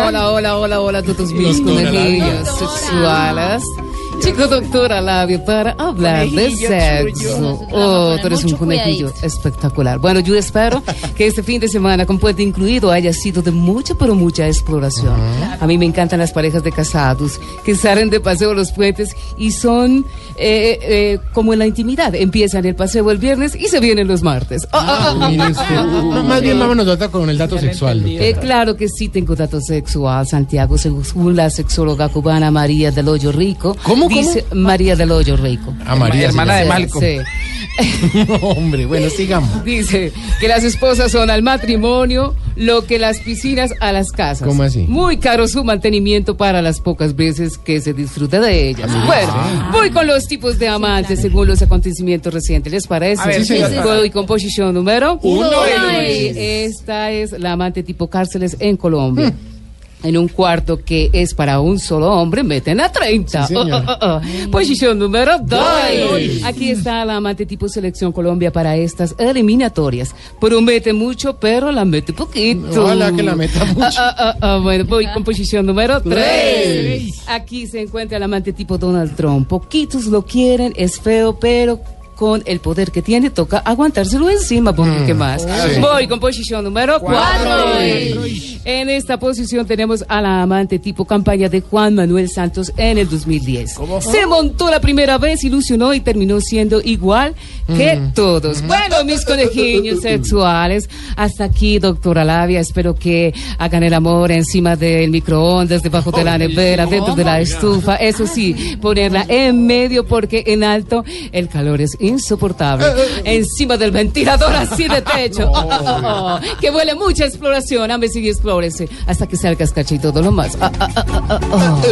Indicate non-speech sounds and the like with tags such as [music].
Hola, hola, hola, hola, todos mis conejillos sexuales. Chico doctora Labio para hablar de sexo. Oh, tú eres un conejillo espectacular. Bueno, yo espero que este fin de semana con Puente Incluido haya sido de mucha, pero mucha exploración. A mí me encantan las parejas de casados que salen de paseo los puentes y son eh, eh, como en la intimidad. Empiezan el paseo el viernes y se vienen los martes. Oh, oh, oh. No, más bien vámonos doctor, con el dato sexual. eh, claro que sí tengo datos sexual, Santiago, según la sexóloga cubana María del Hoyo Rico. ¿Cómo, cómo? Dice María del Hoyo Rico. A María. Hermana sí, de sí. Malcolm. Sí. Hombre, bueno, sigamos. Dice que las esposas son al matrimonio lo que las piscinas a las casas. ¿Cómo así? Muy caro su mantenimiento para las pocas veces que se disfruta de ellas. Ah, bueno, voy con los tipos de amantes según los acontecimientos recientes. ¿Les parece? Ver, Sí. Voy con posición número Uno. Esta es la amante tipo cárceles en Colombia. En un cuarto que es para un solo hombre, meten a 30. Sí. Oh, oh, oh. Posición número 2. Aquí está la amante tipo selección Colombia para estas eliminatorias. Promete mucho, pero la mete poquito. Ojalá que la meta mucho. Ah, ah, ah, ah, bueno, voy con posición número 3. Tres. Aquí se encuentra el amante tipo Donald Trump. Poquitos lo quieren, es feo, pero con el poder que tiene toca aguantárselo encima, porque ¿qué más? sí. Voy con posición número 4. En esta posición tenemos a la amante tipo campaña de Juan Manuel Santos en el 2010. Se montó la primera vez, ilusionó y terminó siendo igual que todos. Bueno, mis conejillos sexuales, hasta aquí, doctora Labia. Espero que hagan el amor encima del microondas, debajo de la nevera, dentro de la estufa. Eso sí, ponerla en medio porque en alto el calor es insoportable. Encima del ventilador así de techo. [laughs] Oh. Que huele mucha exploración. A y explórese hasta que salga cachito todo lo más. Ah, ah, ah, oh.